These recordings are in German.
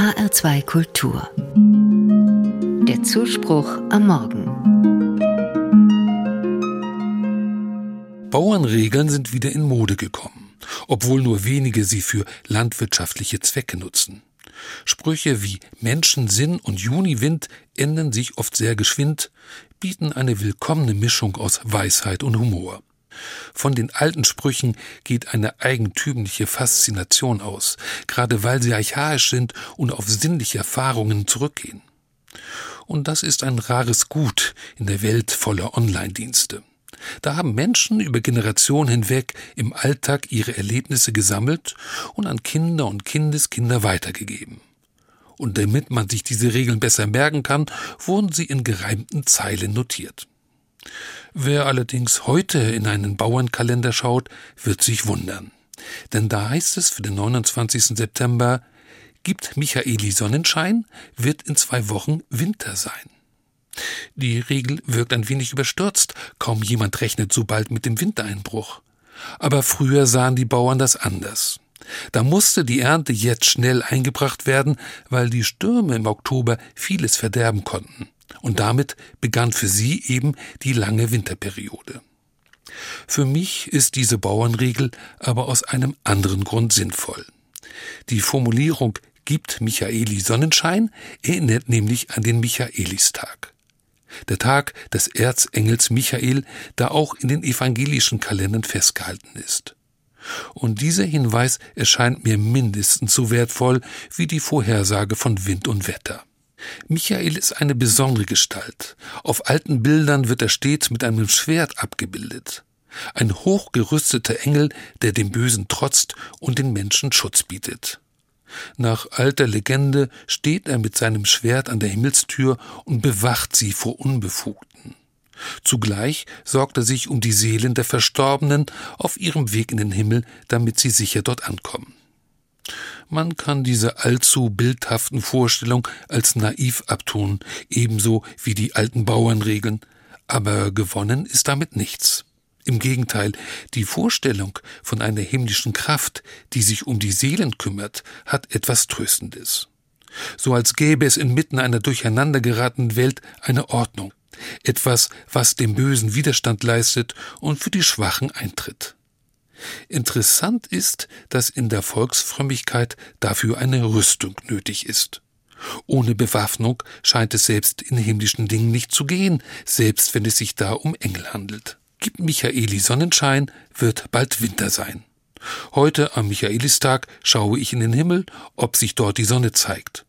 HR2 Kultur. Der Zuspruch am Morgen. Bauernregeln sind wieder in Mode gekommen, obwohl nur wenige sie für landwirtschaftliche Zwecke nutzen. Sprüche wie Menschensinn und Juniwind ändern sich oft sehr geschwind, bieten eine willkommene Mischung aus Weisheit und Humor. Von den alten Sprüchen geht eine eigentümliche Faszination aus, gerade weil sie archaisch sind und auf sinnliche Erfahrungen zurückgehen. Und das ist ein rares Gut in der Welt voller Online-Dienste. Da haben Menschen über Generationen hinweg im Alltag ihre Erlebnisse gesammelt und an Kinder und Kindeskinder weitergegeben. Und damit man sich diese Regeln besser merken kann, wurden sie in gereimten Zeilen notiert. Wer allerdings heute in einen Bauernkalender schaut, wird sich wundern. Denn da heißt es für den 29. September, gibt Michaeli Sonnenschein, wird in zwei Wochen Winter sein. Die Regel wirkt ein wenig überstürzt, kaum jemand rechnet so bald mit dem Wintereinbruch. Aber früher sahen die Bauern das anders. Da musste die Ernte jetzt schnell eingebracht werden, weil die Stürme im Oktober vieles verderben konnten. Und damit begann für sie eben die lange Winterperiode. Für mich ist diese Bauernregel aber aus einem anderen Grund sinnvoll. Die Formulierung gibt Michaeli Sonnenschein erinnert nämlich an den Michaelistag. Der Tag des Erzengels Michael, der auch in den evangelischen Kalendern festgehalten ist. Und dieser Hinweis erscheint mir mindestens so wertvoll wie die Vorhersage von Wind und Wetter. Michael ist eine besondere Gestalt. Auf alten Bildern wird er stets mit einem Schwert abgebildet. Ein hochgerüsteter Engel, der dem Bösen trotzt und den Menschen Schutz bietet. Nach alter Legende steht er mit seinem Schwert an der Himmelstür und bewacht sie vor Unbefugten. Zugleich sorgt er sich um die Seelen der Verstorbenen auf ihrem Weg in den Himmel, damit sie sicher dort ankommen. Man kann diese allzu bildhaften Vorstellungen als naiv abtun, ebenso wie die alten Bauernregeln, aber gewonnen ist damit nichts. Im Gegenteil, die Vorstellung von einer himmlischen Kraft, die sich um die Seelen kümmert, hat etwas Tröstendes. So als gäbe es inmitten einer durcheinandergeratenen Welt eine Ordnung, etwas, was dem Bösen Widerstand leistet und für die Schwachen eintritt. Interessant ist, dass in der Volksfrömmigkeit dafür eine Rüstung nötig ist. Ohne Bewaffnung scheint es selbst in himmlischen Dingen nicht zu gehen, selbst wenn es sich da um Engel handelt. Gibt Michaeli Sonnenschein, wird bald Winter sein. Heute am Michaelistag schaue ich in den Himmel, ob sich dort die Sonne zeigt.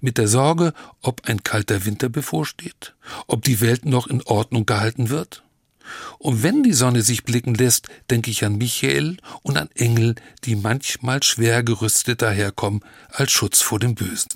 Mit der Sorge, ob ein kalter Winter bevorsteht, ob die Welt noch in Ordnung gehalten wird. Und wenn die Sonne sich blicken lässt, denke ich an Michael und an Engel, die manchmal schwer gerüstet daherkommen als Schutz vor dem Bösen.